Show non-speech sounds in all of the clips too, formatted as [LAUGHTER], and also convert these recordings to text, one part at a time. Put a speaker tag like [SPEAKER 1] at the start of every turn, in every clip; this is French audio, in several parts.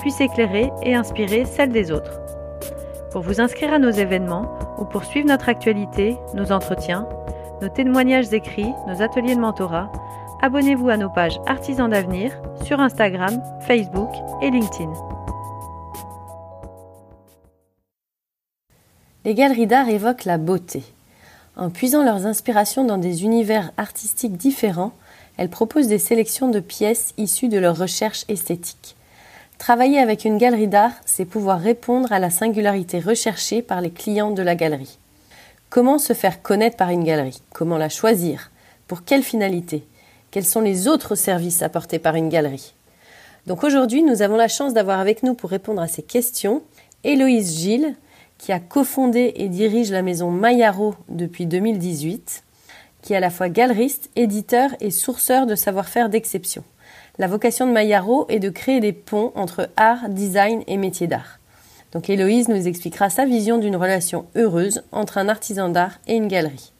[SPEAKER 1] puisse éclairer et inspirer celle des autres. Pour vous inscrire à nos événements ou pour suivre notre actualité, nos entretiens, nos témoignages écrits, nos ateliers de mentorat, abonnez-vous à nos pages Artisans d'avenir sur Instagram, Facebook et LinkedIn.
[SPEAKER 2] Les galeries d'art évoquent la beauté. En puisant leurs inspirations dans des univers artistiques différents, elles proposent des sélections de pièces issues de leurs recherches esthétiques. Travailler avec une galerie d'art, c'est pouvoir répondre à la singularité recherchée par les clients de la galerie. Comment se faire connaître par une galerie? Comment la choisir? Pour quelle finalité? Quels sont les autres services apportés par une galerie? Donc aujourd'hui, nous avons la chance d'avoir avec nous pour répondre à ces questions Héloïse Gilles, qui a cofondé et dirige la maison Mayaro depuis 2018, qui est à la fois galeriste, éditeur et sourceur de savoir-faire d'exception. La vocation de Mayaro est de créer des ponts entre art, design et métier d'art. Donc Héloïse nous expliquera sa vision d'une relation heureuse entre un artisan d'art et une galerie.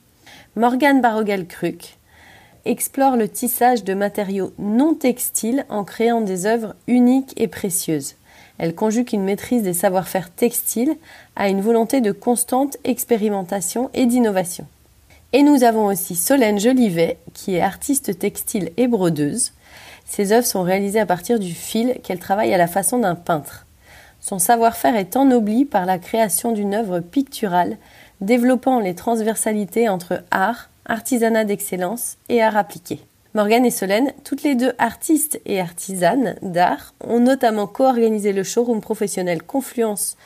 [SPEAKER 2] Morgane Barogal-Cruc explore le tissage de matériaux non textiles en créant des œuvres uniques et précieuses. Elle conjugue une maîtrise des savoir-faire textiles à une volonté de constante expérimentation et d'innovation. Et nous avons aussi Solène Jolivet, qui est artiste textile et brodeuse. Ses œuvres sont réalisées à partir du fil qu'elle travaille à la façon d'un peintre. Son savoir-faire est ennobli par la création d'une œuvre picturale développant les transversalités entre art, artisanat d'excellence et art appliqué. Morgane et Solène, toutes les deux artistes et artisanes d'art, ont notamment co-organisé le showroom professionnel Confluence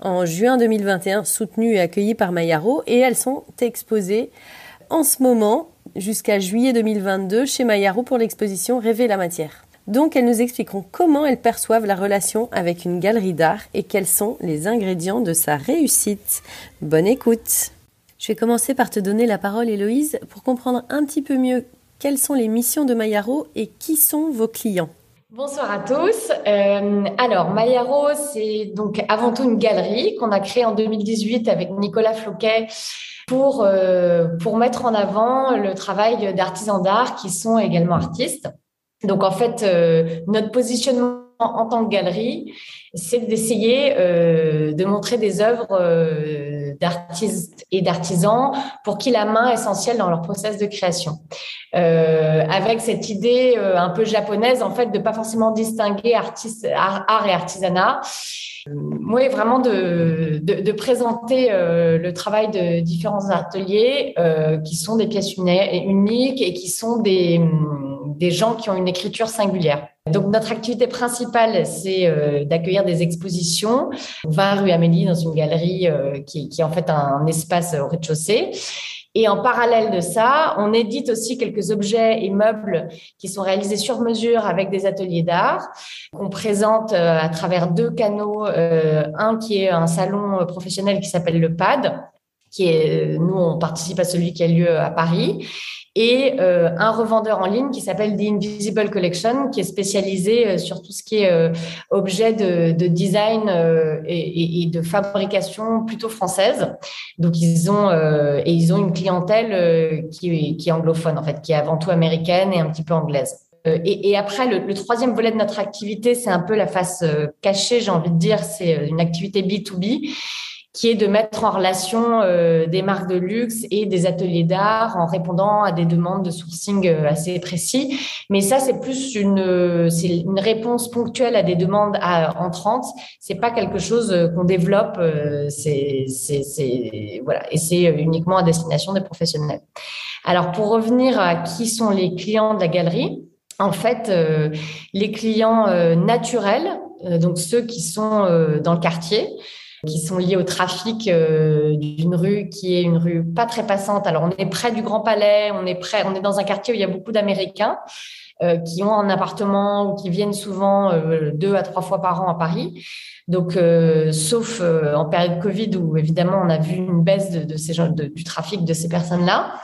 [SPEAKER 2] en juin 2021, soutenu et accueilli par Mayaro, et elles sont exposées en ce moment jusqu'à juillet 2022 chez Mayaro pour l'exposition Rêver la matière. Donc elles nous expliqueront comment elles perçoivent la relation avec une galerie d'art et quels sont les ingrédients de sa réussite. Bonne écoute. Je vais commencer par te donner la parole Héloïse pour comprendre un petit peu mieux quelles sont les missions de Mayaro et qui sont vos clients
[SPEAKER 3] Bonsoir à tous. Euh, alors, Mayaro, c'est donc avant tout une galerie qu'on a créée en 2018 avec Nicolas Floquet pour, euh, pour mettre en avant le travail d'artisans d'art qui sont également artistes. Donc, en fait, euh, notre positionnement en, tant que galerie, c'est d'essayer euh, de montrer des œuvres d'artistes et d'artisans pour qui la main est essentielle dans leur process de création. Avec cette idée un peu japonaise, en fait, de pas forcément distinguer artiste, art, art et artisanat. Oui, vraiment de, de, présenter euh, le travail de différents ateliers euh, qui sont des pièces uniques et qui sont des, des gens qui ont une écriture singulière. Donc notre activité principale, c'est euh, d'accueillir des expositions. On va rue Amélie dans une galerie qui, qui, est en fait un, espace au rez-de-chaussée. Et en parallèle de ça, on édite aussi quelques objets et meubles qui sont réalisés sur mesure avec des ateliers d'art qu'on présente euh, à travers deux canaux. un qui est un salon professionnel qui s'appelle le PAD, qui est, nous, on participe à celui qui a lieu à Paris et euh, un revendeur en ligne qui s'appelle The Invisible Collection, qui est spécialisé euh, sur tout ce qui est euh, objet de, de design et, et, de fabrication plutôt française. Donc ils ont et ils ont une clientèle qui, qui, est anglophone en fait, qui est avant tout américaine et un petit peu anglaise. Et, et, après, le, le, troisième volet de notre activité, c'est un peu la face cachée, j'ai envie de dire, c'est une activité B2B qui est de mettre en relation euh, des marques de luxe et des ateliers d'art en répondant à des demandes de sourcing euh, assez précis. Mais ça, c'est plus une, c'est une réponse ponctuelle à des demandes à, entrantes. C'est pas quelque chose euh, qu'on développe. c'est, c'est, c'est, voilà. Et c'est uniquement à destination des professionnels. Alors, pour revenir à qui sont les clients de la galerie, en fait, les clients naturels, donc ceux qui sont dans le quartier, qui sont liés au trafic euh, d'une rue qui est une rue pas très passante. Alors on est près du Grand Palais, on est près, on est dans un quartier où il y a beaucoup d'Américains euh, qui ont un appartement ou qui viennent souvent euh, deux à trois fois par an à Paris. Donc, sauf en période Covid où évidemment on a vu une baisse du trafic de ces personnes-là.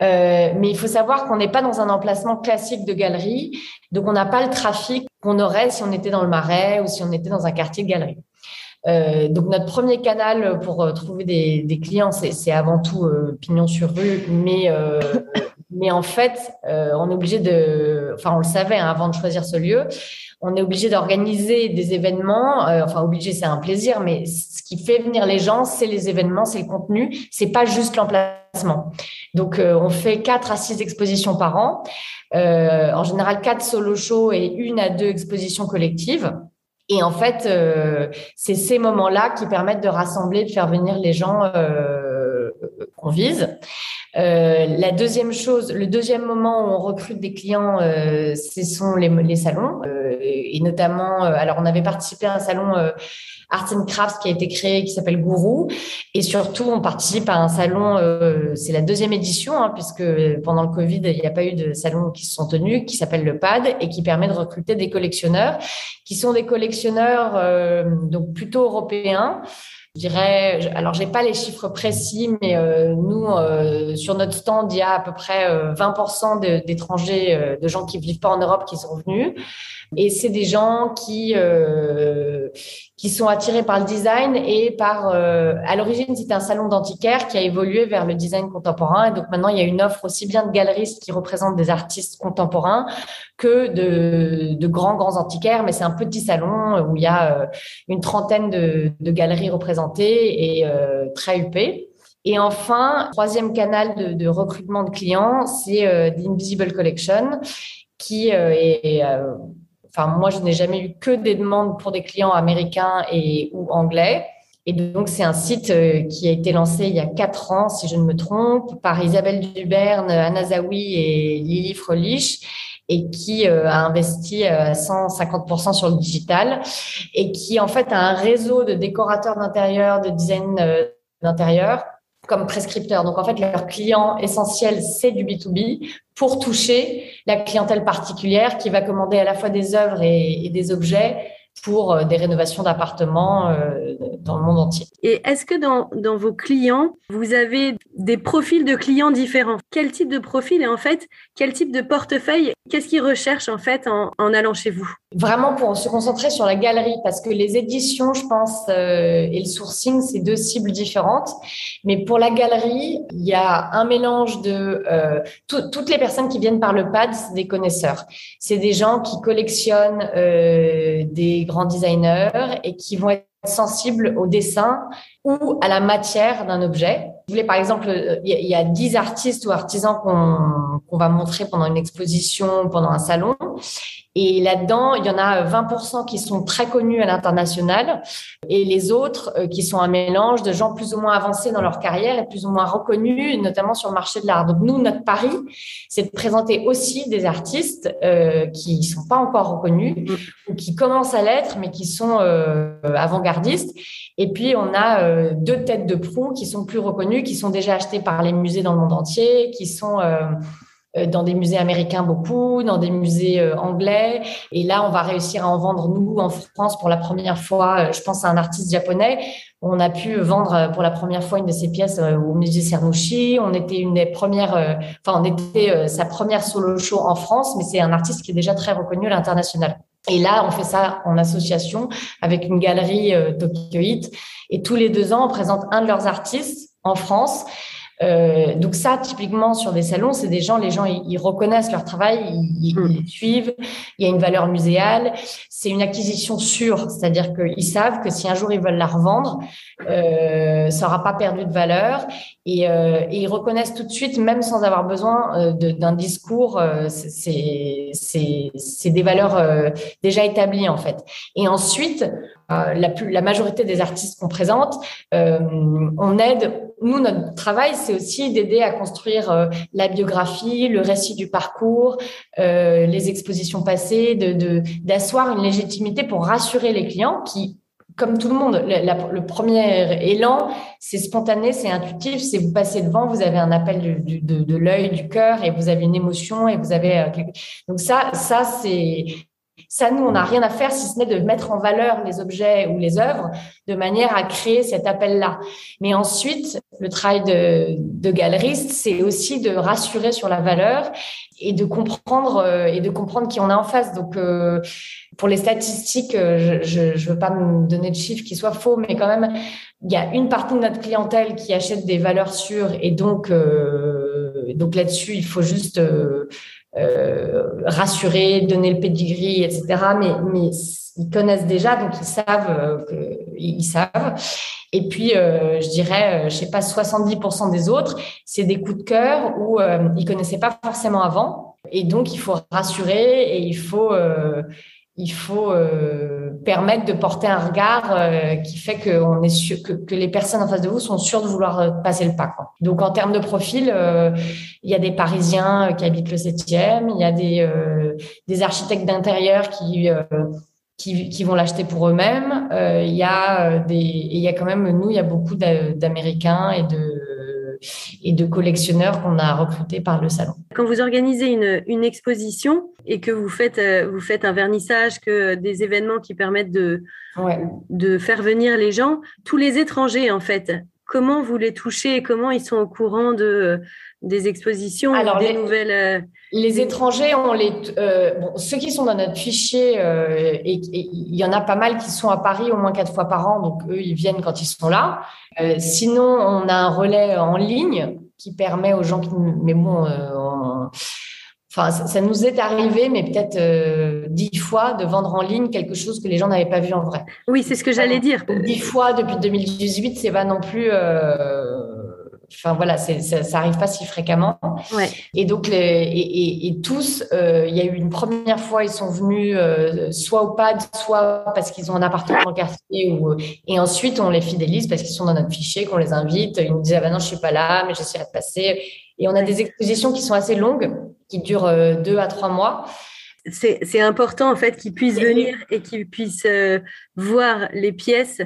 [SPEAKER 3] mais il faut savoir qu'on n'est pas dans un emplacement classique de galerie, donc on n'a pas le trafic qu'on aurait si on était dans le Marais ou si on était dans un quartier de galerie. Euh, donc notre premier canal pour euh, trouver des, des clients, c'est avant tout euh, pignon sur rue, mais euh, [LAUGHS] mais en fait, on est obligé de, enfin on le savait hein, avant de choisir ce lieu, on est obligé d'organiser des événements. enfin obligé, c'est un plaisir, mais ce qui fait venir les gens, c'est les événements, c'est le contenu, c'est pas juste l'emplacement. Donc on fait quatre à six expositions par an, en général quatre solo shows et une à deux expositions collectives. Et en fait, euh, c'est ces moments-là qui permettent de rassembler, de faire venir les gens euh, vise. Euh, la deuxième chose, le deuxième moment où on recrute des clients, euh, ce sont les, salons. Euh, et notamment, alors on avait participé à un salon Arts and Crafts qui a été créé, qui s'appelle Gourou. Et surtout, on participe à un salon, c'est la deuxième édition, hein, puisque pendant le Covid, il n'y a pas eu de salon qui se sont tenus, qui s'appelle le PAD et qui permet de recruter des collectionneurs, qui sont des collectionneurs donc plutôt européens. Je dirais, alors j'ai pas les chiffres précis, mais euh, nous, euh, sur notre stand, il y a à peu près 20% euh, d'étrangers, de gens qui vivent pas en Europe, qui sont venus. Et c'est des gens qui qui sont attirés par le design et par. à l'origine, c'était un salon d'antiquaire qui a évolué vers le design contemporain. Et donc maintenant, il y a une offre aussi bien de galeristes qui représentent des artistes contemporains que de, de grands grands antiquaires. Mais c'est un petit salon où il y a une trentaine de, de galeries représentées et euh, très huppé. Et enfin, troisième canal de, de recrutement de clients, c'est euh, Invisible Collection, qui euh, est, euh, enfin moi je n'ai jamais eu que des demandes pour des clients américains et ou anglais. Et donc, c'est un site qui a été lancé il y a quatre ans, si je ne me trompe, par Isabelle Duberne, Anna Zawi et Lily Frolich et qui euh, a investi 150% euh, sur le digital et qui en fait a un réseau de décorateurs d'intérieur, de design euh, d'intérieur comme prescripteurs. Donc en fait, leur client essentiel, c'est du B2B pour toucher la clientèle particulière qui va commander à la fois des œuvres et, et des objets pour euh, des rénovations d'appartements euh, dans le monde entier.
[SPEAKER 1] Et est-ce que dans, dans, vos clients, vous avez des profils de clients différents? Quel type de profil et en fait, quel type de portefeuille Qu'est-ce qu'ils recherchent en fait en, en, allant chez vous?
[SPEAKER 3] Vraiment pour se concentrer sur la galerie, parce que les éditions, je pense, euh, et le sourcing, c'est deux cibles différentes. Mais pour la galerie, il y a un mélange de euh, toutes les personnes qui viennent par le pad, c'est des connaisseurs. C'est des gens qui collectionnent euh, des grands designers et qui vont être sensibles au dessin ou à la matière d'un objet. Vous voulez, par exemple, il y a dix artistes ou artisans qu'on va montrer pendant une exposition, pendant un salon. Et là-dedans, il y en a 20% qui sont très connus à l'international et les autres euh, qui sont un mélange de gens plus ou moins avancés dans leur carrière et plus ou moins reconnus, notamment sur le marché de l'art. Donc nous, notre pari, c'est de présenter aussi des artistes euh, qui sont pas encore reconnus ou qui commencent à l'être, mais qui sont euh, avant-gardistes. Et puis, on a euh, deux têtes de proue qui sont plus reconnues, qui sont déjà achetées par les musées dans le monde entier, qui sont... Euh, dans des musées américains beaucoup, dans des musées anglais. Et là, on va réussir à en vendre, nous, en France, pour la première fois. Je pense à un artiste japonais. On a pu vendre pour la première fois une de ses pièces au musée Cernouchi. On était une des premières, enfin, on était sa première solo show en France, mais c'est un artiste qui est déjà très reconnu à l'international. Et là, on fait ça en association avec une galerie euh, Et tous les deux ans, on présente un de leurs artistes en France. Euh, donc ça, typiquement sur des salons, c'est des gens, les gens, ils, reconnaissent leur travail, ils, hmm. les suivent. Il y a une valeur muséale. C'est une acquisition sûre, c'est-à-dire qu'ils savent que si un jour ils veulent la revendre, euh, ça n'aura pas perdu de valeur. Et, euh, et, ils reconnaissent tout de suite, même sans avoir besoin d'un discours, c'est des valeurs déjà établies en fait. Et ensuite, la, plus, la majorité des artistes qu'on présente, on aide nous, notre travail, c'est aussi d'aider à construire la biographie, le récit du parcours, euh, les expositions passées, de d'asseoir une légitimité pour rassurer les clients qui comme tout le monde, le, premier élan, c'est spontané, c'est intuitif. C'est vous passez devant, vous avez un appel de, de l'œil, du cœur, et vous avez une émotion, et vous avez euh, donc ça, ça c'est ça, nous, on n'a rien à faire si ce n'est de mettre en valeur les objets ou les œuvres de manière à créer cet appel-là. Mais ensuite, le travail de, galeriste, c'est aussi de rassurer sur la valeur et de comprendre euh, et de comprendre qui on a en face. Donc, euh, pour les statistiques, euh, je ne veux pas me donner de chiffres qui soient faux, mais quand même, il y a une partie de notre clientèle qui achète des valeurs sûres et donc, donc là-dessus, il faut juste rassurer, donner le pedigree, etc. Mais, mais ils connaissent déjà, donc ils savent que, ils savent. Et puis, je dirais, je sais pas, 70% des autres, c'est des coups de cœur où euh, ils connaissaient pas forcément avant. Et donc, il faut rassurer et il faut il faut euh, permettre de porter un regard euh, qui fait que on est sûr que, que, les personnes en face de vous sont sûres de vouloir euh, passer le pas. Quoi. Donc en termes de profil, il y a des Parisiens qui habitent le 7e, il y a des des architectes d'intérieur qui, qui qui vont l'acheter pour eux-mêmes. il y a des il y a quand même nous il y a beaucoup d'Américains et de et de collectionneurs qu'on a recrutés par le salon.
[SPEAKER 1] Quand vous organisez une, une exposition et que vous faites, euh, vous faites un vernissage, que des événements qui permettent de, de faire venir les gens, tous les étrangers, en fait, comment vous les touchez et comment ils sont au courant de, des expositions, Alors, des nouvelles. Euh,
[SPEAKER 3] les étrangers, on les, euh, bon, ceux qui sont dans notre fichier, euh, et il y en a pas mal qui sont à Paris au moins quatre fois par an, donc eux, ils viennent quand ils sont là. Euh, sinon, on a un relais en ligne qui permet aux gens qui, mais bon, enfin, ça, nous est arrivé, mais peut-être dix fois de vendre en ligne quelque chose que les gens n'avaient pas vu en vrai.
[SPEAKER 1] Oui, c'est ce que j'allais dire.
[SPEAKER 3] Dix fois depuis 2018, c'est pas non plus Enfin voilà, ça, ça arrive pas si fréquemment. Et donc et, tous, euh, il y a eu une première fois, ils sont venus euh, soit au pad, soit parce qu'ils ont un appartement dans le quartier, ou, et ensuite on les fidélise parce qu'ils sont dans notre fichier, qu'on les invite. Ils nous disent ah ben non, je suis pas là, mais j'essaie de passer. Et on a des expositions qui sont assez longues, qui durent euh, deux à trois mois
[SPEAKER 1] c'est important en fait qu'ils puissent venir et qu'ils puissent voir les pièces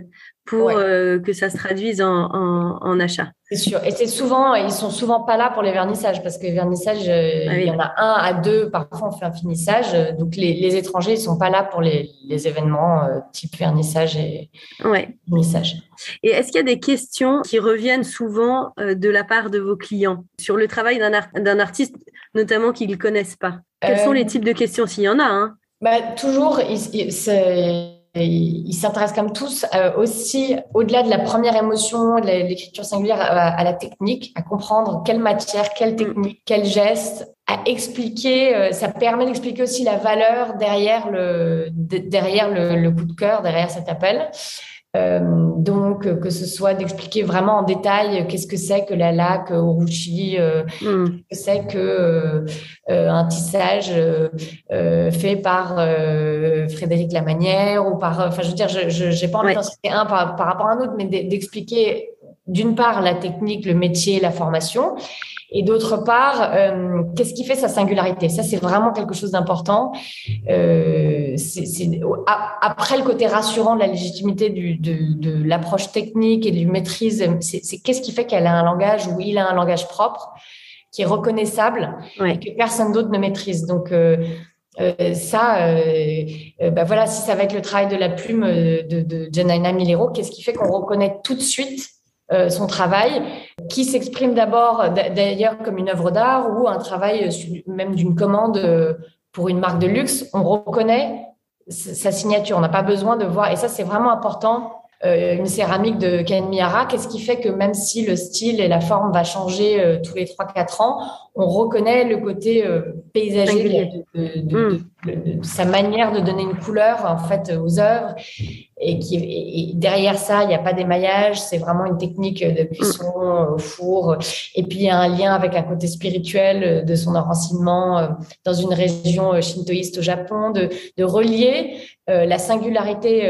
[SPEAKER 1] pour euh, que ça se traduise en, en, en achat.
[SPEAKER 3] C'est sûr. Et c'est souvent, ils sont souvent pas là pour les vernissages parce que les vernissages, euh, ah il y en a un à deux. Parfois, on fait un finissage. Donc, les, les étrangers, ils sont pas là pour les, les événements euh, type vernissage et
[SPEAKER 1] ouais.
[SPEAKER 3] finissage.
[SPEAKER 1] Et est-ce qu'il y a des questions qui reviennent souvent de la part de vos clients? Sur le travail d'un artiste, notamment qu'ils ne connaissent pas Quels sont les types de questions, s'il y en a hein
[SPEAKER 3] bah, Toujours, c'est ils s'intéressent comme tous euh, aussi, au-delà de la première émotion, de l'écriture singulière, à, la technique, à comprendre quelle matière, quelle technique, quel geste, à expliquer. Euh, ça permet d'expliquer aussi la valeur derrière le derrière le, le, coup de cœur, derrière cet appel. Euh, donc, que ce soit d'expliquer vraiment en détail qu'est-ce que c'est que la laque au rouchi, euh, mm. qu'est-ce que c'est que euh, un tissage fait par Frédéric Lamanière ou par, enfin, je veux dire, je n'ai pas envie d'en citer un par, par, rapport à un autre, mais d'expliquer d'une part la technique, le métier, la formation, et d'autre part, euh, qu'est-ce qui fait sa singularité? Ça, c'est vraiment quelque chose d'important. Euh, après le côté rassurant de la légitimité du, de, de l'approche technique et du maîtrise, c'est qu'est-ce qui fait qu'elle a un langage ou il a un langage propre qui est reconnaissable et que personne d'autre ne maîtrise. Donc, euh, ça, euh, euh, bah voilà, si ça va être le travail de la plume de, de Janaina Milero, qu'est-ce qui fait qu'on reconnaît tout de suite son travail, qui s'exprime d'abord d'ailleurs comme une œuvre d'art ou un travail même d'une commande pour une marque de luxe, on reconnaît sa signature. On n'a pas besoin de voir, et ça c'est vraiment important euh, une céramique de Ken Miyara. Qu'est-ce qui fait que même si le style et la forme va changer euh, tous les 3-4 ans, on reconnaît le côté euh, paysager de, sa manière de donner une couleur en fait aux œuvres. Et qui derrière ça il n'y a pas d'émaillage c'est vraiment une technique de cuisson au four. Et puis il y a un lien avec un côté spirituel de son enracinement dans une région shintoïste au Japon de relier la singularité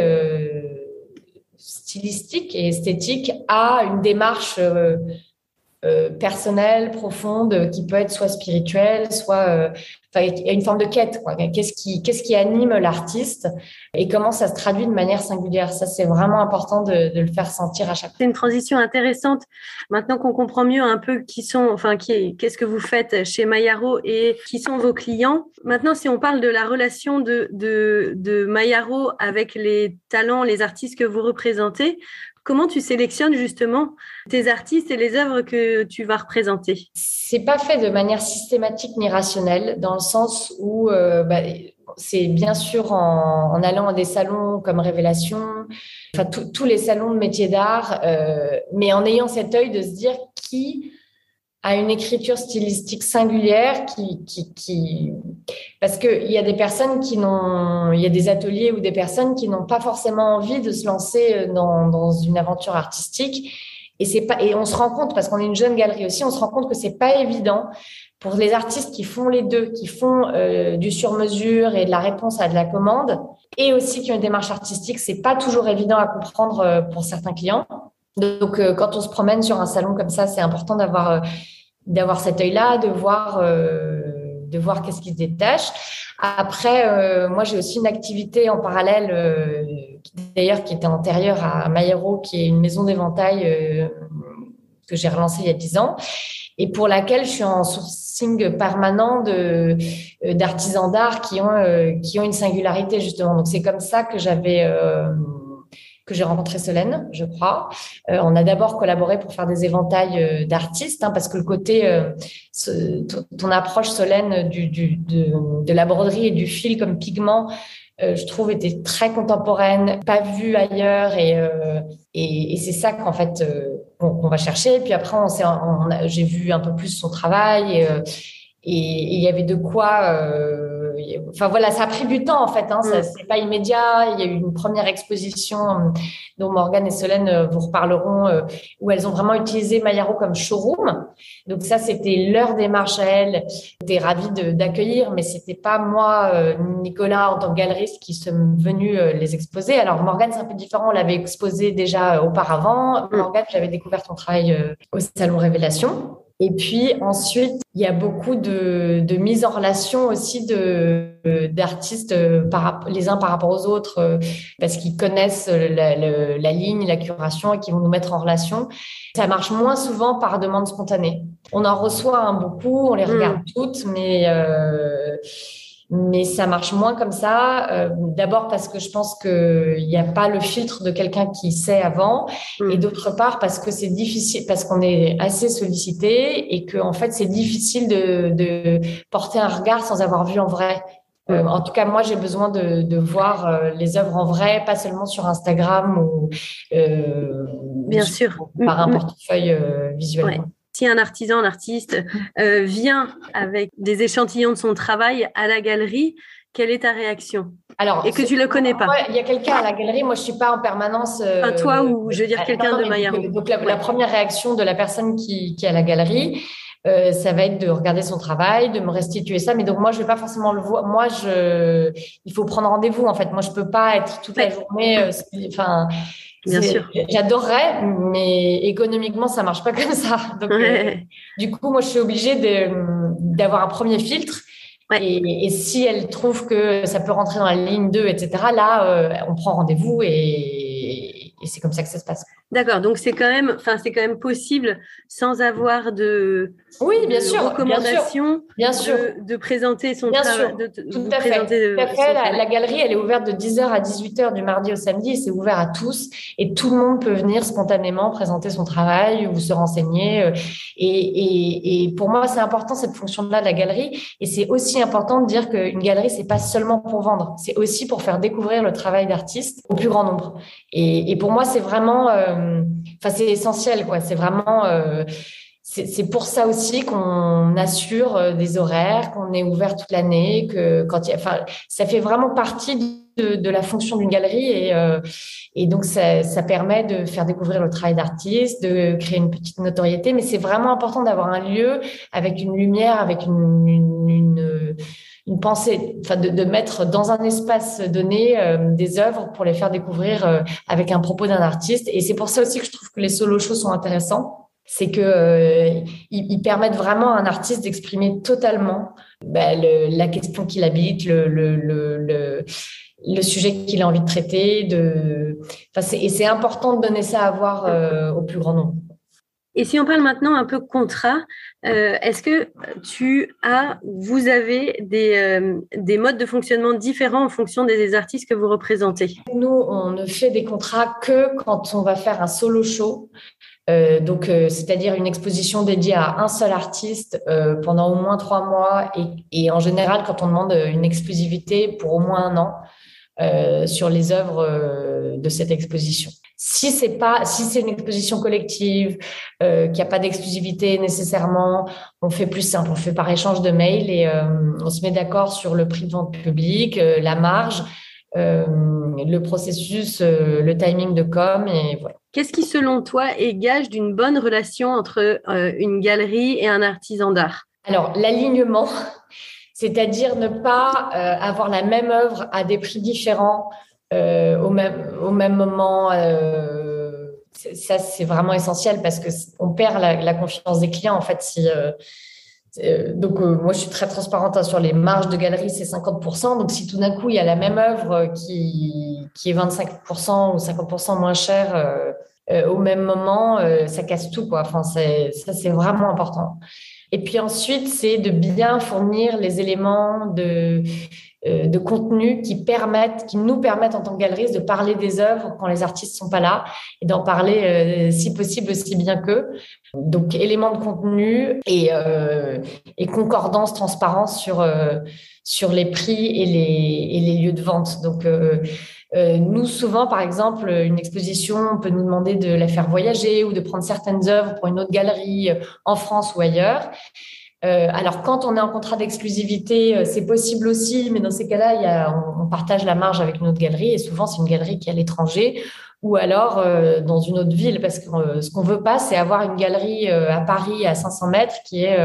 [SPEAKER 3] stylistique et esthétique à une démarche euh, personnelle, profonde, qui peut être soit spirituelle, soit euh, il y a une forme de quête. Qu'est-ce qui, qu'est-ce qui anime l'artiste et comment ça se traduit de manière singulière? Ça, c'est vraiment important de, le faire sentir à chaque fois.
[SPEAKER 1] C'est une transition intéressante. Maintenant qu'on comprend mieux un peu qui sont, enfin, qui, qu'est-ce que vous faites chez Mayaro et qui sont vos clients. Maintenant, si on parle de la relation de, de, de Mayaro avec les talents, les artistes que vous représentez, Comment tu sélectionnes justement tes artistes et les œuvres que tu vas représenter?
[SPEAKER 3] C'est pas fait de manière systématique ni rationnelle, dans le sens où euh, bah, c'est bien sûr en, allant à des salons comme Révélation, enfin tous les salons de métiers d'art, euh, mais en ayant cet œil de se dire qui a une écriture stylistique singulière parce qu'il y a des personnes qui n'ont, il y a des ateliers ou des personnes qui n'ont pas forcément envie de se lancer dans, dans une aventure artistique. Et c'est pas, et on se rend compte parce qu'on est une jeune galerie aussi, on se rend compte que c'est pas évident pour les artistes qui font les deux, qui font euh, du sur-mesure et de la réponse à de la commande, et aussi qui ont une démarche artistique, c'est pas toujours évident à comprendre euh, pour certains clients. Donc, euh, quand on se promène sur un salon comme ça, c'est important d'avoir d'avoir cet œil-là, de voir, euh, de voir qu'est-ce qui se détache. Après, euh, moi, j'ai aussi une activité en parallèle, euh, d'ailleurs, qui était antérieure à Mayero, qui est une maison d'éventail que j'ai relancée il y a dix ans et pour laquelle je suis en sourcing permanent d'artisans d'art qui ont qui ont une singularité justement. Donc c'est comme ça que j'avais que j'ai rencontré Solène, je crois. Euh, on a d'abord collaboré pour faire des éventails euh, d'artistes, hein, parce que le côté, euh, ton approche Solène du, de, la broderie et du fil comme pigment, je trouve était très contemporaine, pas vue ailleurs, et, et, c'est ça qu'en fait qu'on va chercher. Puis après, on, on j'ai vu un peu plus son travail. Et il y avait de quoi. Enfin voilà, ça a pris du temps en fait. Hein, mm. C'est pas immédiat. Il y a eu une première exposition euh, dont Morgane et Solène euh, vous reparleront, euh, où elles ont vraiment utilisé Mayaro comme showroom. Donc ça, c'était leur démarche à elles. J'étais ravie d'accueillir, mais c'était pas moi, Nicolas, en tant que galeriste, qui sommes venus les exposer. Alors Morgane, c'est un peu différent. On l'avait exposé déjà auparavant. Mm. Morgane, j'avais découvert ton travail au salon Révélation. Et puis ensuite, il y a beaucoup de, de mise en relation aussi de d'artistes euh, les uns par rapport aux autres euh, parce qu'ils connaissent la, la, ligne, la curation et qui vont nous mettre en relation. Ça marche moins souvent par demande spontanée. On en reçoit un beaucoup, on les regarde mm. toutes, mais euh, mais ça marche moins comme ça. Euh, D'abord parce que je pense qu'il n'y a pas le filtre de quelqu'un qui sait avant, mm. et d'autre part parce que c'est difficile, parce qu'on est assez sollicité et que en fait c'est difficile de, de, porter un regard sans avoir vu en vrai. Euh, mm. en tout cas, moi, j'ai besoin de, de voir euh, les œuvres en vrai, pas seulement sur Instagram ou
[SPEAKER 1] euh, bien sûr
[SPEAKER 3] par un mm. portefeuille euh, visuel
[SPEAKER 1] si un artisan, un artiste euh, vient avec des échantillons de son travail à la galerie, quelle est ta réaction? Alors, et que tu le connais pas.
[SPEAKER 3] Il y a quelqu'un à la galerie. Moi, je suis pas en permanence.
[SPEAKER 1] Euh, toi ou je veux dire quelqu'un de Maya.
[SPEAKER 3] Donc, la, première réaction de la personne qui, qui est à la galerie, euh, ça va être de regarder son travail, de me restituer ça. Mais donc moi, je vais pas forcément le voir. Moi, je, il faut prendre rendez-vous. En fait, moi, je peux pas être toute la journée. Euh, enfin,
[SPEAKER 1] Bien sûr.
[SPEAKER 3] J'adorerais, mais économiquement, ça marche pas comme ça. Donc, euh, du coup, moi, je suis obligée d'avoir un premier filtre. Et, et, si elle trouve que ça peut rentrer dans la ligne 2, etc., là, on prend rendez-vous et, c'est comme ça que ça se passe.
[SPEAKER 1] D'accord, donc c'est quand même, enfin c'est quand même possible sans avoir de,
[SPEAKER 3] oui, bien sûr,
[SPEAKER 1] recommandation,
[SPEAKER 3] bien sûr,
[SPEAKER 1] De, présenter son.
[SPEAKER 3] Tout à fait. Tout à fait. La, galerie, elle est ouverte de 10h à 18h du mardi au samedi c'est ouvert à tous et tout le monde peut venir spontanément présenter son travail ou se renseigner. Euh, et, et, et pour moi, c'est important cette fonction-là de la galerie et c'est aussi important de dire qu'une galerie, c'est pas seulement pour vendre, c'est aussi pour faire découvrir le travail d'artiste au plus grand nombre. Et, et pour moi, c'est vraiment euh, enfin, c'est essentiel, quoi. C'est vraiment, euh, c'est pour ça aussi qu'on assure euh, des horaires, qu'on est ouvert toute l'année, que quand il enfin, ça fait vraiment partie de, la fonction d'une galerie et, et donc ça, ça, permet de faire découvrir le travail d'artiste, de créer une petite notoriété, mais c'est vraiment important d'avoir un lieu avec une lumière, avec une une pensée, enfin de, de, mettre dans un espace donné euh, des œuvres pour les faire découvrir euh, avec un propos d'un artiste. Et c'est pour ça aussi que je trouve que les solo shows sont intéressants. C'est que euh, ils, permettent vraiment à un artiste d'exprimer totalement bah, le, la question qu'il habite, le, le, le, le sujet qu'il a envie de traiter. De... Enfin, et c'est important de donner ça à voir au plus grand nombre.
[SPEAKER 1] Et si on parle maintenant un peu contrat, euh, est-ce que tu as, vous avez des, euh, des, modes de fonctionnement différents en fonction des, artistes que vous représentez?
[SPEAKER 3] Nous, on ne fait des contrats que quand on va faire un solo show. Euh, donc, c'est-à-dire une exposition dédiée à un seul artiste pendant au moins trois mois et, en général quand on demande une exclusivité pour au moins un an sur les œuvres de cette exposition. Si c'est pas, si c'est une exposition collective, euh, qu'il n'y a pas d'exclusivité nécessairement, on fait plus simple, on fait par échange de mails et euh, on se met d'accord sur le prix de vente public, euh, la marge, euh, le processus, euh, le timing de com et voilà.
[SPEAKER 1] Qu'est-ce qui, selon toi, est gage d'une bonne relation entre une galerie et un artisan d'art?
[SPEAKER 3] Alors, l'alignement, c'est-à-dire ne pas avoir la même œuvre à des prix différents euh, au, même, au même moment. Euh, ça, c'est vraiment essentiel parce que on perd la, confiance des clients en fait. Euh, donc, moi, je suis très transparente hein, sur les marges de galerie, c'est 50%. Donc, si tout d'un coup, il y a la même œuvre qui, qui est 25% ou 50% moins chère au même moment, ça casse tout. Quoi. Enfin, ça, c'est vraiment important. Et puis ensuite, c'est de bien fournir les éléments de, de contenu qui permettent, qui nous permettent en tant que galeristes de parler des œuvres quand les artistes sont pas là et d'en parler euh, si possible aussi bien qu'eux. Donc éléments de contenu et, euh, concordance, transparence sur sur les prix et les, et les lieux de vente. Donc nous, souvent, par exemple, une exposition, on peut nous demander de la faire voyager ou de prendre certaines œuvres pour une autre galerie en France ou ailleurs. Euh, alors, quand on est en contrat d'exclusivité, euh, c'est possible aussi, mais dans ces cas-là, on, partage la marge avec une autre galerie, et souvent, c'est une galerie qui est à l'étranger, ou alors euh, dans une autre ville, parce que ce qu'on veut pas, c'est avoir une galerie à Paris à 500 mètres qui est.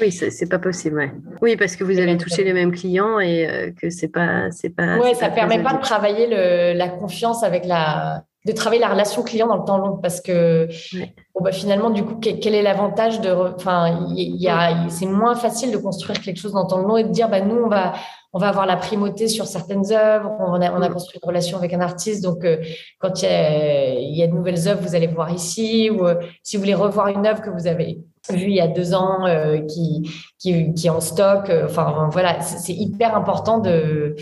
[SPEAKER 1] Oui, c'est pas possible, ouais. Oui, parce que vous avez touché les mêmes clients et que c'est pas, c'est pas.
[SPEAKER 3] Ouais, ça permet pas de travailler le, la confiance avec la de travailler la relation client dans le temps long parce que bon, bah, finalement du coup quel, est l'avantage de enfin il y, a c'est moins facile de construire quelque chose dans le temps long et de dire bah nous on va on va avoir la primauté sur certaines œuvres on a, on a construit une relation avec un artiste donc euh, quand il y, a, il y a de nouvelles œuvres vous allez voir ici ou euh, si vous voulez revoir une œuvre que vous avez vue il y a deux ans euh, qui, qui qui est en stock enfin voilà c'est hyper important de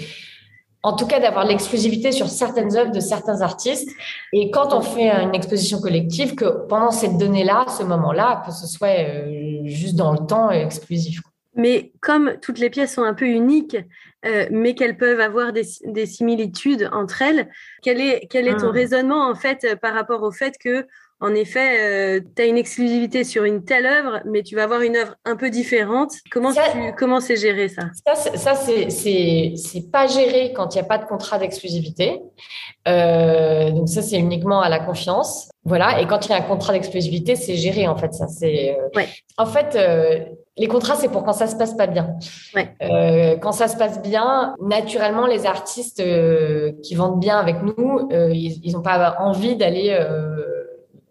[SPEAKER 3] en tout cas d'avoir l'exclusivité sur certaines œuvres de certains artistes. Et quand on fait une exposition collective, que pendant cette donnée-là, ce moment-là, que ce soit euh, juste dans le temps exclusif.
[SPEAKER 1] Mais comme toutes les pièces sont un peu uniques, euh, mais qu'elles peuvent avoir des, similitudes entre elles, quel est, quel est ton hmm. raisonnement en fait par rapport au fait que en effet, euh, tu as une exclusivité sur une telle œuvre, mais tu vas avoir une œuvre un peu différente. Comment comment c'est géré ça?
[SPEAKER 3] Ça, ça c'est pas géré quand il n'y a pas de contrat d'exclusivité. Euh, donc ça, c'est uniquement à la confiance. Voilà. Et quand il y a un contrat d'exclusivité, c'est géré en fait. Ça, c'est. Euh, en fait, euh, les contrats, c'est pour quand ça se passe pas bien.
[SPEAKER 1] Ouais.
[SPEAKER 3] Euh, quand ça se passe bien, naturellement, les artistes qui vendent bien avec nous, ils n'ont pas envie d'aller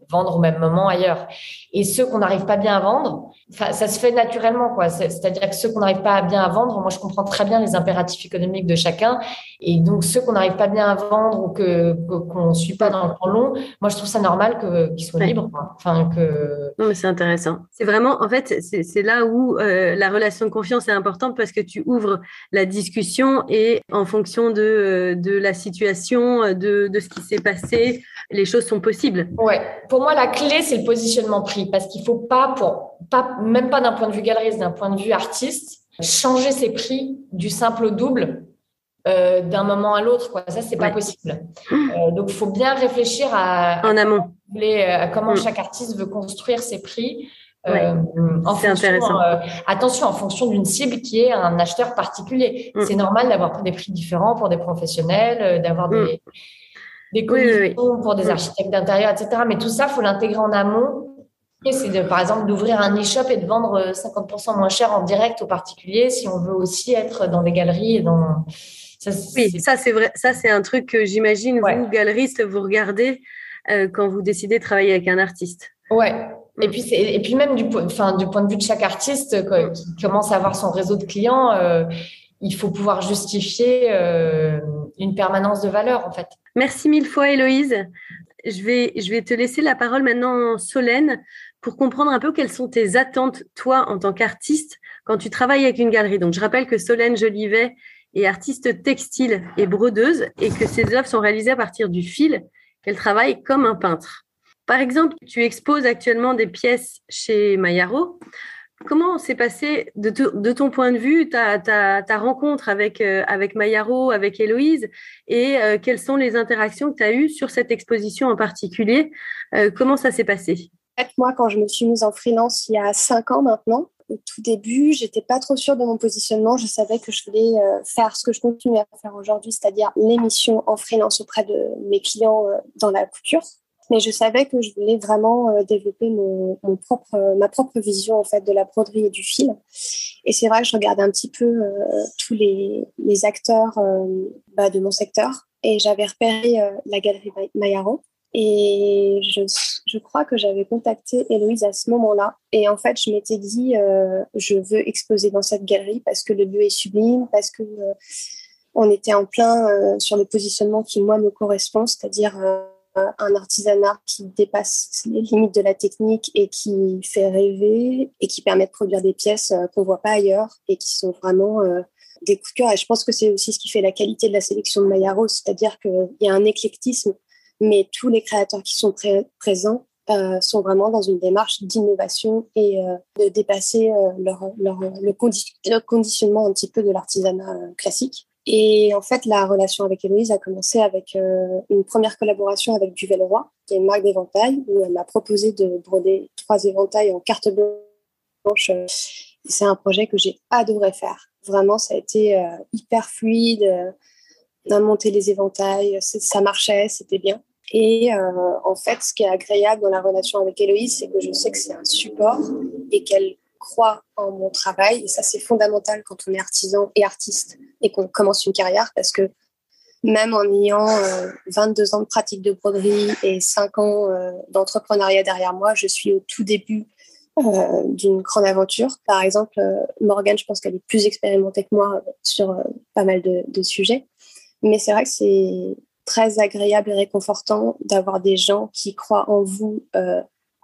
[SPEAKER 3] vendre au même moment ailleurs. Et ceux qu'on n'arrive pas bien à vendre, ça se fait naturellement, quoi. C'est-à-dire que ceux qu'on n'arrive pas bien à vendre, moi, je comprends très bien les impératifs économiques de chacun. Et donc, ceux qu'on n'arrive pas bien à vendre ou que, qu'on ne suit pas dans le temps long, moi, je trouve ça normal que, qu'ils soient libres, Enfin, que...
[SPEAKER 2] Non, mais c'est intéressant. C'est vraiment, en fait, c'est, là où euh, la relation de confiance est importante parce que tu ouvres la discussion et en fonction de, euh, de la situation, de, de ce qui s'est passé, les choses sont possibles.
[SPEAKER 3] Ouais. Pour moi, la clé, c'est le positionnement prix parce qu'il faut pas, pour, pas, même pas d'un point de vue galeriste, d'un point de vue artiste, changer ses prix du simple au double euh, d'un moment à l'autre. Quoi. Ça, c'est pas possible. Euh, donc, il faut bien réfléchir à,
[SPEAKER 2] en amont.
[SPEAKER 3] À, comment mm. chaque artiste veut construire ses prix.
[SPEAKER 2] Euh, c'est intéressant. Euh,
[SPEAKER 3] attention, en fonction d'une cible qui est un acheteur particulier. Mm. C'est normal d'avoir des prix différents pour des professionnels, euh, d'avoir des, mm des commissions pour des mm. architectes d'intérieur, etc. Mais tout ça, faut l'intégrer en amont. C'est de, par exemple d'ouvrir un e-shop et de vendre 50% euh, moins cher en direct aux particuliers si on veut aussi être dans des galeries et dans.
[SPEAKER 2] Ça, oui, ça c'est vrai. Ça c'est un truc que j'imagine vous galeriste vous regardez euh, quand vous décidez de travailler avec un artiste.
[SPEAKER 3] Ouais. Et puis, et puis même du, enfin, du point de vue de chaque artiste mm. qui commence à avoir son réseau de clients, euh, il faut pouvoir justifier une permanence de valeur en fait.
[SPEAKER 2] Merci mille fois, Héloïse. Je vais, je vais te laisser la parole maintenant, Solène, pour comprendre un peu quelles sont tes attentes, toi, en tant qu'artiste, quand tu travailles avec une galerie. Donc, je rappelle que Solène Jolivet est artiste textile et brodeuse et que ses œuvres sont réalisées à partir du fil, qu'elle travaille comme un peintre. Par exemple, tu exposes actuellement des pièces chez Mayaro. Comment s'est passé, de, ton point de vue, ta, rencontre avec, euh, avec Mayaro, avec Héloïse, et euh, quelles sont les interactions que tu as eues sur cette exposition en particulier euh, Comment ça s'est passé?
[SPEAKER 4] Moi, quand je me suis mise en freelance il y a cinq ans maintenant, au tout début, j'étais pas trop sûre de mon positionnement. Je savais que je voulais faire ce que je continue à faire aujourd'hui, c'est-à-dire l'émission en freelance auprès de mes clients dans la couture mais je savais que je voulais vraiment euh, développer mon, propre, euh, ma propre vision en fait de la broderie et du fil. Et c'est vrai, je regardais un petit peu euh, tous les, acteurs bah, de mon secteur et j'avais repéré la galerie Mayaro. Et je, je crois que j'avais contacté Héloïse à ce moment-là. Et en fait, je m'étais dit, je veux exposer dans cette galerie parce que le lieu est sublime, parce que on était en plein sur le positionnement qui, moi, me correspond, c'est-à-dire un artisanat qui dépasse les limites de la technique et qui fait rêver et qui permet de produire des pièces euh, qu'on voit pas ailleurs et qui sont vraiment euh, des coups de cœur. Et je pense que c'est aussi ce qui fait la qualité de la sélection de Mayaro, c'est-à-dire qu'il y a un éclectisme, mais tous les créateurs qui sont présents euh, sont vraiment dans une démarche d'innovation et de dépasser leur, leur, le, conditionnement un petit peu de l'artisanat classique. Et en fait, la relation avec Héloïse a commencé avec euh, une première collaboration avec Duvel Roi, qui est une marque d'éventail, où elle m'a proposé de broder trois éventails en carte blanche. C'est un projet que j'ai adoré faire. Vraiment, ça a été euh, hyper fluide. On a monté les éventails, ça marchait, c'était bien. Et euh, en fait, ce qui est agréable dans la relation avec Héloïse, c'est que je sais que c'est un support et qu'elle croit en mon travail. Et ça, c'est fondamental quand on est artisan et artiste et qu'on commence une carrière parce que même en ayant 22 euh, ans de pratique de broderie et 5 ans euh, d'entrepreneuriat derrière moi, je suis au tout début euh, d'une grande aventure. Par exemple, Morgane, je pense qu'elle est plus expérimentée que moi sur pas mal de sujets. Mais c'est vrai que c'est très agréable et réconfortant d'avoir des gens qui croient en vous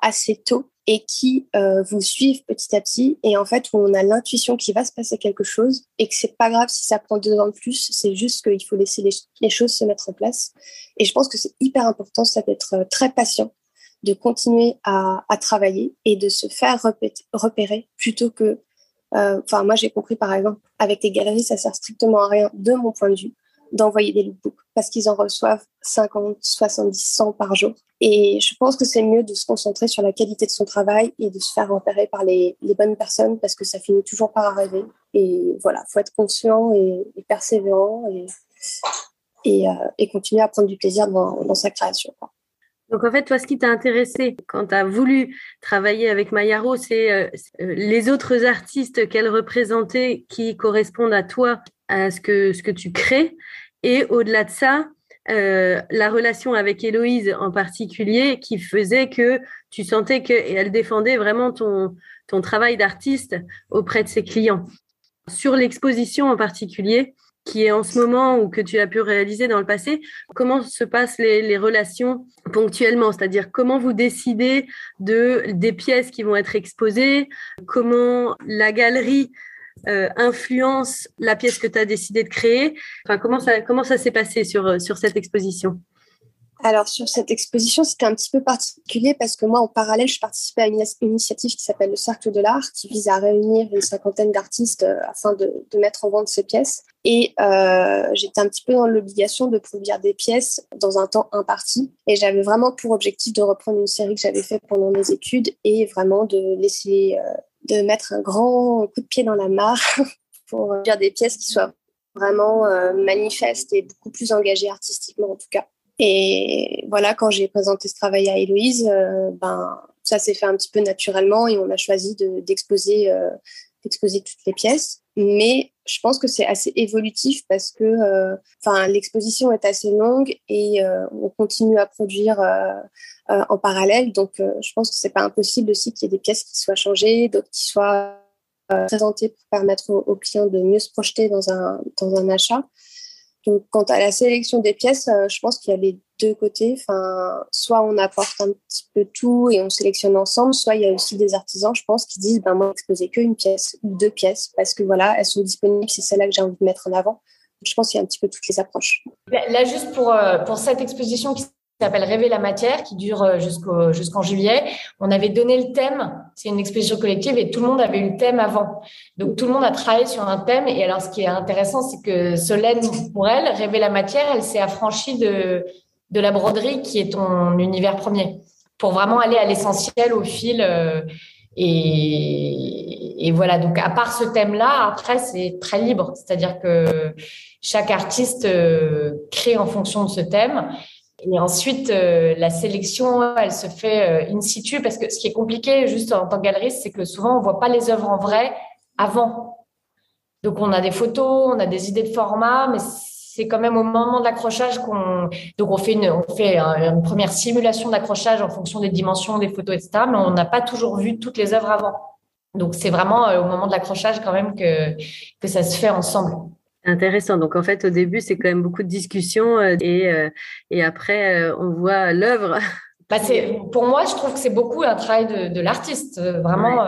[SPEAKER 4] assez tôt et qui euh, vous suivent petit à petit. Et en fait où on a l'intuition qu'il va se passer quelque chose et que c'est pas grave si ça prend deux ans de plus, c'est juste qu'il faut laisser les, choses se mettre en place. Et je pense que c'est hyper important ça d'être euh, très patient, de continuer à, travailler et de se faire repérer plutôt que euh, enfin moi j'ai compris par exemple avec les galeries ça sert strictement à rien de mon point de vue d'envoyer des lookbooks parce qu'ils en reçoivent 50, 70, 100 par jour. Et je pense que c'est mieux de se concentrer sur la qualité de son travail et de se faire repérer par les, bonnes personnes parce que ça finit toujours par arriver. Et voilà, faut être conscient et, persévérant euh, et, continuer à prendre du plaisir dans, sa création.
[SPEAKER 2] Donc en fait, toi, ce qui t'a intéressé quand tu as voulu travailler avec Mayaro, c'est euh, euh, les autres artistes qu'elle représentait qui correspondent à toi, à ce que tu crées. Et au-delà de ça, la relation avec Héloïse en particulier qui faisait que tu sentais qu'elle défendait vraiment ton, ton travail d'artiste auprès de ses clients. Sur l'exposition en particulier, qui est en ce moment ou que tu as pu réaliser dans le passé, comment se passent les, relations ponctuellement? C'est-à-dire comment vous décidez de, des pièces qui vont être exposées, comment la galerie euh, influence la pièce que tu as décidé de créer enfin, Comment ça, s'est passé sur, sur cette exposition?
[SPEAKER 4] Alors sur cette exposition, c'était un petit peu particulier parce que moi, en parallèle, je participais à une initiative qui s'appelle le Cercle de l'Art, qui vise à réunir une cinquantaine d'artistes euh, afin de, mettre en vente ces pièces. Et euh, j'étais un petit peu dans l'obligation de produire des pièces dans un temps imparti. Et j'avais vraiment pour objectif de reprendre une série que j'avais faite pendant mes études et vraiment de laisser, euh, de mettre un grand coup de pied dans la mare [LAUGHS] pour faire des pièces qui soient vraiment manifestes et beaucoup plus engagées artistiquement en tout cas. Et voilà, quand j'ai présenté ce travail à Héloïse, euh, ben, ça s'est fait un petit peu naturellement et on a choisi d'exposer euh, d'exposer toutes les pièces. Mais je pense que c'est assez évolutif parce que euh, enfin l'exposition est assez longue et on continue à produire en parallèle. Donc, je pense que c'est pas impossible aussi qu'il y ait des pièces qui soient changées, d'autres qui soient présentées pour permettre aux, clients de mieux se projeter dans un, dans un achat. Donc, quant à la sélection des pièces, euh, je pense qu'il y a les deux côtés. Enfin, soit on apporte un petit peu tout et on sélectionne ensemble, soit il y a aussi des artisans, je pense, qui disent ben, moi, exposer qu'une pièce ou deux pièces parce que voilà, elles sont disponibles, c'est celle-là que j'ai envie de mettre en avant. Je pense qu'il y a un petit peu toutes les approches.
[SPEAKER 3] Là, juste pour, euh, pour cette exposition qui s'appelle Rêver la matière, qui dure euh, jusqu'au, jusqu'en juillet. On avait donné le thème, c'est une exposition collective et tout le monde avait eu le thème avant. Donc tout le monde a travaillé sur un thème. Et alors ce qui est intéressant, c'est que Solène, pour elle, Rêver la matière, elle s'est affranchie de, de la broderie qui est ton univers premier, pour vraiment aller à l'essentiel, au fil. Euh, et, voilà, donc à part ce thème-là, après, c'est très libre. C'est-à-dire que chaque artiste euh, crée en fonction de ce thème. Et ensuite, euh, la sélection, elle se fait euh, in situ parce que ce qui est compliqué juste en tant que galeriste, c'est que souvent on voit pas les œuvres en vrai avant. Donc on a des photos, on a des idées de format, mais c'est quand même au moment de l'accrochage qu'on donc on fait une on fait une première simulation d'accrochage en fonction des dimensions des photos etc. Mais on n'a pas toujours vu toutes les œuvres avant. Donc c'est vraiment euh, au moment de l'accrochage quand même que que ça se fait ensemble.
[SPEAKER 2] Intéressant. Donc en fait, au début, c'est quand même beaucoup de discussions euh, et, euh, et après, euh, on voit l'œuvre. [LAUGHS]
[SPEAKER 3] Bah, pour moi, je trouve que c'est beaucoup un travail de, de l'artiste. Vraiment,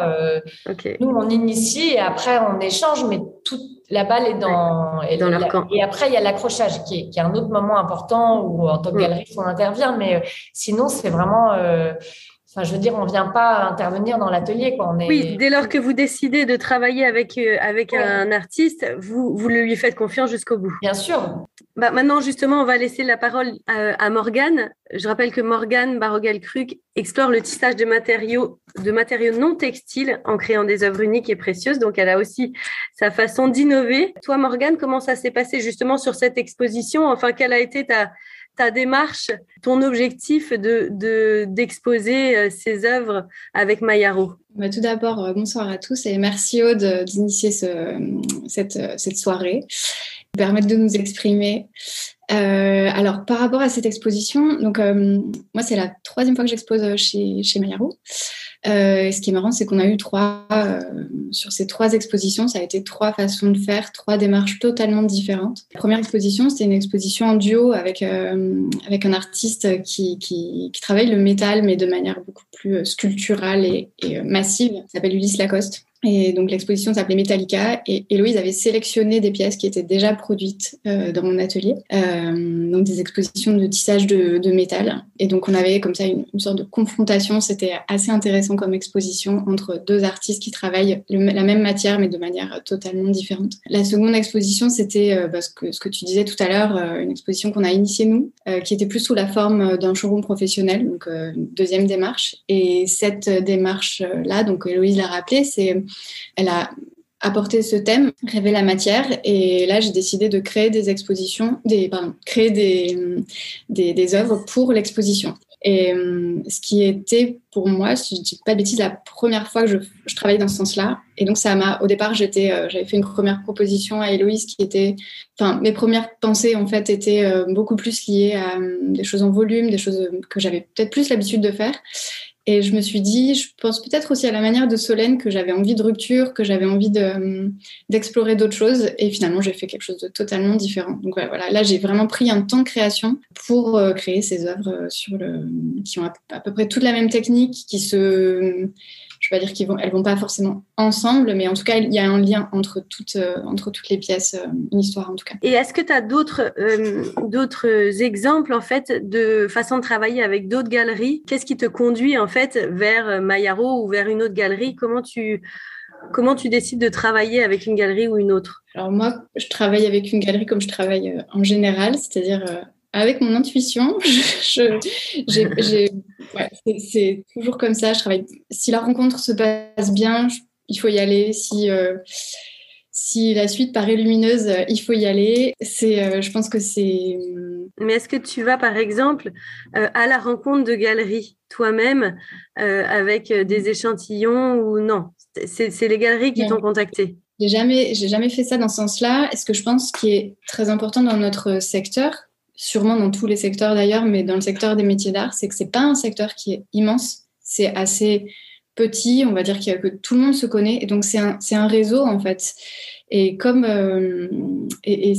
[SPEAKER 3] nous, on initie et après, on échange, mais toute la balle est dans,
[SPEAKER 2] et, dans leur camp.
[SPEAKER 3] Et après, il y a l'accrochage qui est, qui est un autre moment important où, en tant que mm. galeriste, on intervient. Mais sinon, c'est vraiment Enfin, je veux dire, on ne vient pas intervenir dans l'atelier.
[SPEAKER 2] On est... Oui, dès lors que vous décidez de travailler avec, euh, avec un artiste, vous, vous lui faites confiance jusqu'au bout.
[SPEAKER 3] Bien sûr.
[SPEAKER 2] Bah, maintenant, justement, on va laisser la parole à, à Morgane. Je rappelle que Morgane Barogel-Cruc explore le tissage de matériaux, de matériaux non textiles en créant des œuvres uniques et précieuses. Donc, elle a aussi sa façon d'innover. Toi, Morgane, comment ça s'est passé justement sur cette exposition? Enfin, quelle a été ta, ta démarche, ton objectif de d'exposer euh, ces œuvres avec Mayaro
[SPEAKER 5] bah, Tout d'abord, euh, bonsoir à tous et merci Aude d'initier ce, cette, cette soirée, permettre de nous exprimer. Euh, alors, par rapport à cette exposition, donc moi, c'est la troisième fois que j'expose chez, chez Mayaro. Euh, ce qui est marrant, c'est qu'on a eu trois, euh, sur ces trois expositions, ça a été trois façons de faire, trois démarches totalement différentes. La première exposition, c'était une exposition en duo avec, euh, avec un artiste qui, qui, qui, travaille le métal, mais de manière beaucoup plus sculpturale et, et massive. Il s'appelle Ulysse Lacoste. Et donc l'exposition s'appelait Metallica et Héloïse avait sélectionné des pièces qui étaient déjà produites euh, dans mon atelier, euh, donc des expositions de tissage de, de, métal. Et donc on avait comme ça une, sorte de confrontation. C'était assez intéressant comme exposition entre deux artistes qui travaillent la même matière mais de manière totalement différente. La seconde exposition, c'était euh, parce que ce que tu disais tout à l'heure, euh, une exposition qu'on a initiée nous, euh, qui était plus sous la forme d'un showroom professionnel, donc une deuxième démarche. Et cette démarche là, donc Héloïse l'a rappelé, c'est elle a apporté ce thème, rêver la matière. Et là, j'ai décidé de créer des expositions, des, créer des, œuvres pour l'exposition. Et euh, ce qui était pour moi, si je dis pas de bêtises, la première fois que je, travaillais dans ce sens-là. Et donc ça au départ, euh, j'avais fait une première proposition à Héloïse qui était, enfin, mes premières pensées en fait étaient euh, beaucoup plus liées à des choses en volume, des choses que j'avais peut-être plus l'habitude de faire. Et je me suis dit, je pense peut-être aussi à la manière de Solène que j'avais envie de rupture, que j'avais envie d'explorer d'autres choses. Et finalement, j'ai fait quelque chose de totalement différent. Donc voilà, là, j'ai vraiment pris un temps de création pour euh, créer ces œuvres euh, sur le, qui ont à peu près toute la même technique, qui se je ne vais pas dire qu'elles vont, elles vont pas forcément ensemble, mais en tout cas, il y a un lien entre toutes, euh, entre toutes les pièces, euh, une histoire en tout cas.
[SPEAKER 2] Et est-ce que tu as d'autres, euh, d'autres exemples en fait de façon de travailler avec d'autres galeries? Qu'est-ce qui te conduit en fait vers Mayaro ou vers une autre galerie? Comment tu Comment tu décides de travailler avec une galerie ou une autre?
[SPEAKER 5] Alors moi, je travaille avec une galerie comme je travaille en général, c'est-à-dire avec mon intuition. [LAUGHS] c'est toujours comme ça. Je travaille. Si la rencontre se passe bien, il faut y aller. Si euh, si la suite paraît lumineuse, il faut y aller. C'est, euh, je pense que c'est.
[SPEAKER 2] Mais est-ce que tu vas, par exemple, euh, à la rencontre de galeries toi-même avec des échantillons ou non? C'est les galeries qui t'ont contacté.
[SPEAKER 5] J'ai jamais, j'ai jamais fait ça dans ce sens-là. est ce que je pense qui est très important dans notre secteur, sûrement dans tous les secteurs d'ailleurs, mais dans le secteur des métiers d'art, c'est que c'est pas un secteur qui est immense, c'est assez petit, on va dire que tout le monde se connaît, et donc c'est un, un, réseau en fait. Et comme euh, et,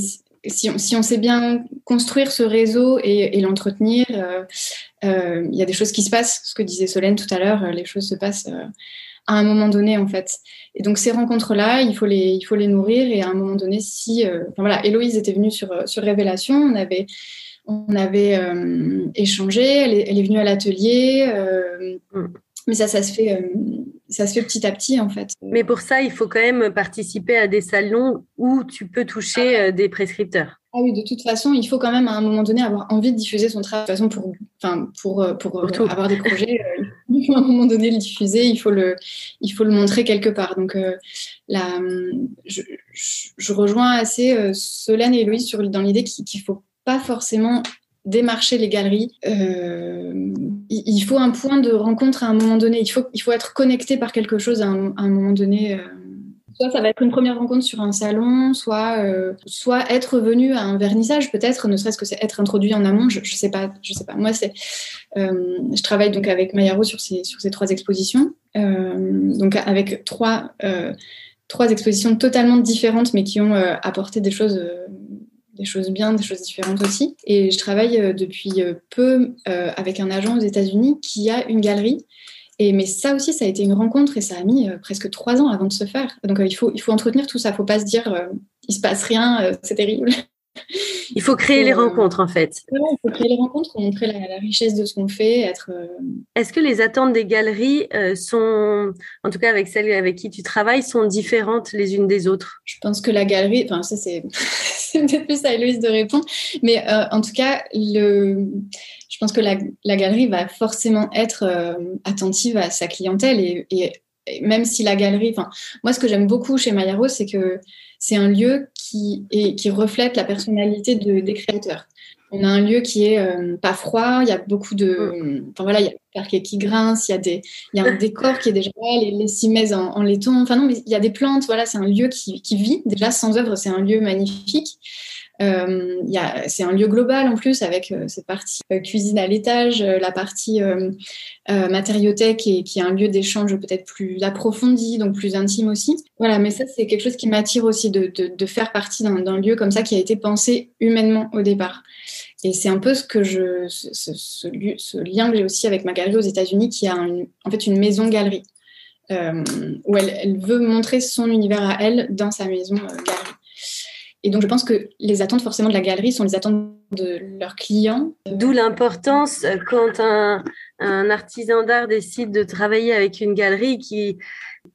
[SPEAKER 5] si, on, si, on, sait bien construire ce réseau et, l'entretenir, euh, euh, il y a des choses qui se passent. Ce que disait Solène tout à l'heure, les choses se passent à un moment donné en fait. Et donc ces rencontres-là, il faut les, il faut les nourrir et à un moment donné, si, euh, enfin, voilà, Héloïse était venue sur sur Révélation, on avait on avait euh, échangé, elle est, elle est, venue à l'atelier, euh, mm. mais ça, ça se fait. ça se fait petit à petit en fait.
[SPEAKER 2] Mais pour ça, il faut quand même participer à des salons où tu peux toucher des prescripteurs.
[SPEAKER 5] Ah oui, de toute façon, il faut quand même à un moment donné avoir envie de diffuser son travail. De toute façon, pour, enfin, pour, pour, avoir des projets, [LAUGHS] à un moment donné le diffuser, il faut le, il faut le montrer quelque part. Donc, euh, je, rejoins assez euh, Solène et Louise sur, dans l'idée qu'il ne faut pas forcément démarcher les galeries. Euh, il, faut un point de rencontre à un moment donné. Il faut, il faut être connecté par quelque chose à un, à un moment donné. Soit ça va être une première rencontre sur un salon, soit, euh, soit être venu à un vernissage, peut-être, ne serait-ce que c'est être introduit en amont. Je, ne sais pas, je sais pas. Moi, c'est, euh, je travaille donc avec Mayaro sur ces, sur ces trois expositions, euh, donc avec trois, trois expositions totalement différentes, mais qui ont apporté des choses des choses bien, des choses différentes aussi. Et je travaille depuis peu avec un agent aux États-Unis qui a une galerie et, mais ça aussi, ça a été une rencontre et ça a mis euh, presque trois ans avant de se faire. Donc euh, il, faut, il faut entretenir tout ça. Il ne faut pas se dire euh, il se passe rien, c'est terrible.
[SPEAKER 2] Il faut créer les rencontres en fait.
[SPEAKER 5] il faut créer les rencontres, montrer la, richesse de ce qu'on fait. Être.
[SPEAKER 2] Est-ce que les attentes des galeries sont, en tout cas avec celles avec qui tu travailles, sont différentes les unes des autres?
[SPEAKER 5] Je pense que la galerie, enfin ça c'est [LAUGHS] peut-être plus à Héloïse de répondre, mais en tout cas le je pense que la, galerie va forcément être euh, attentive à sa clientèle et, même si la galerie, enfin, moi, ce que j'aime beaucoup chez Maya Rose, c'est que c'est un lieu qui, qui reflète la personnalité de, des créateurs. On a un lieu qui est euh, pas froid, il y a beaucoup de. Enfin voilà, il y a le parquet qui grince, il y, a des, il y a un décor qui est déjà là, les, les en, laiton. Enfin non, mais il y a des plantes, voilà, c'est un lieu qui vit. Déjà, sans œuvre, c'est un lieu magnifique. Euh, c'est un lieu global en plus avec euh, cette partie euh, cuisine à l'étage, la partie matériothèque et qui est un lieu d'échange peut-être plus approfondi, donc plus intime aussi. Voilà, mais ça c'est quelque chose qui m'attire aussi de, faire partie d'un lieu comme ça qui a été pensé humainement au départ. Et c'est un peu ce lien que j'ai aussi avec ma galerie aux États-Unis, qui a en fait une maison galerie, où elle, elle, veut montrer son univers à elle dans sa maison galerie. Et donc, je pense que les attentes forcément de la galerie sont les attentes de leurs clients.
[SPEAKER 2] D'où l'importance euh, quand un, un artisan d'art décide de travailler avec une galerie qui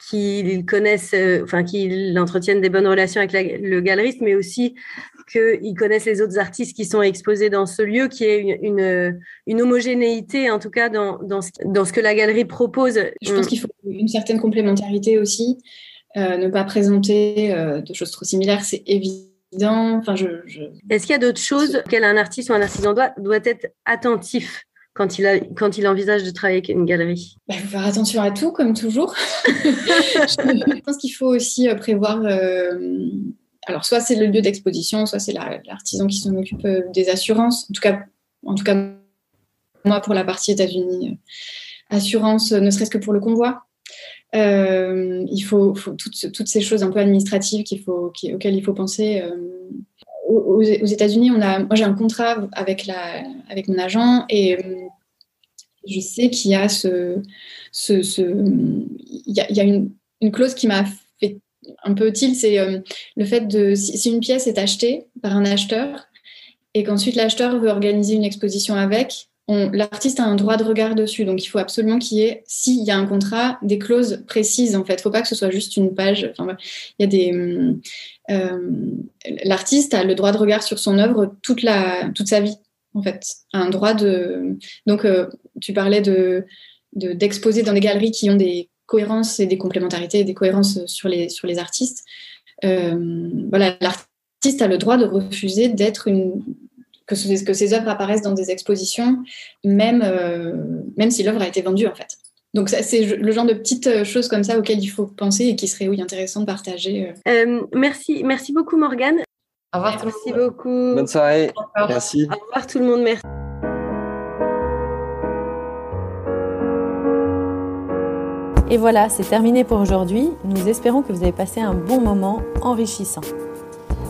[SPEAKER 2] qu'ils connaissent, euh, enfin qu'ils entretiennent des bonnes relations avec le galeriste, mais aussi qu'ils connaissent les autres artistes qui sont exposés dans ce lieu, qui est une, une, homogénéité en tout cas dans, dans, ce, dans ce que la galerie propose.
[SPEAKER 5] Je pense qu'il faut une certaine complémentarité aussi. Euh, ne pas présenter de choses trop similaires, c'est évident Enfin, je,
[SPEAKER 2] Est-ce qu'il y a d'autres choses auxquelles un artiste ou un artisan doit, doit être attentif
[SPEAKER 1] quand il, a, quand il envisage de travailler avec une galerie?
[SPEAKER 5] Il faut faire attention à tout, comme toujours. [LAUGHS] je pense qu'il faut aussi prévoir alors soit c'est le lieu d'exposition, soit c'est l'artisan qui s'en occupe euh, des assurances. En tout cas, en tout cas, moi pour la partie États-Unis, euh, assurance, ne serait-ce que pour le convoi. Euh, il faut, toutes, ces choses un peu administratives auxquelles il faut penser. aux, États-Unis, moi j'ai un contrat avec, mon agent et je sais qu'il y a une, une, clause qui m'a un peu utile, c'est euh, le fait de si, une pièce est achetée par un acheteur et qu'ensuite l'acheteur veut organiser une exposition avec, l'artiste a un droit de regard dessus. Donc il faut absolument qu'il y ait, s'il y a un contrat, des clauses précises en fait. Il ne faut pas que ce soit juste une page. Il y a des euh, l'artiste a le droit de regard sur son œuvre toute la toute sa vie en fait. Un droit de donc euh, tu parlais de d'exposer dans des galeries qui ont des cohérence et des complémentarités des cohérences sur les, sur les artistes. Euh, voilà, l'artiste a le droit de refuser d'être une que, que ses œuvres apparaissent dans des expositions, même, euh, même si l'œuvre a été vendue en fait. Donc c'est le genre de petites choses comme ça auxquelles il faut penser et qui serait oui intéressant de partager.
[SPEAKER 1] Euh. merci, merci beaucoup Morgane.
[SPEAKER 3] Au revoir.
[SPEAKER 1] Merci beaucoup.
[SPEAKER 6] Bonne soirée. Merci.
[SPEAKER 1] Au revoir tout le monde. Merci. Et voilà, c'est terminé pour aujourd'hui. Nous espérons que vous avez passé un bon moment enrichissant.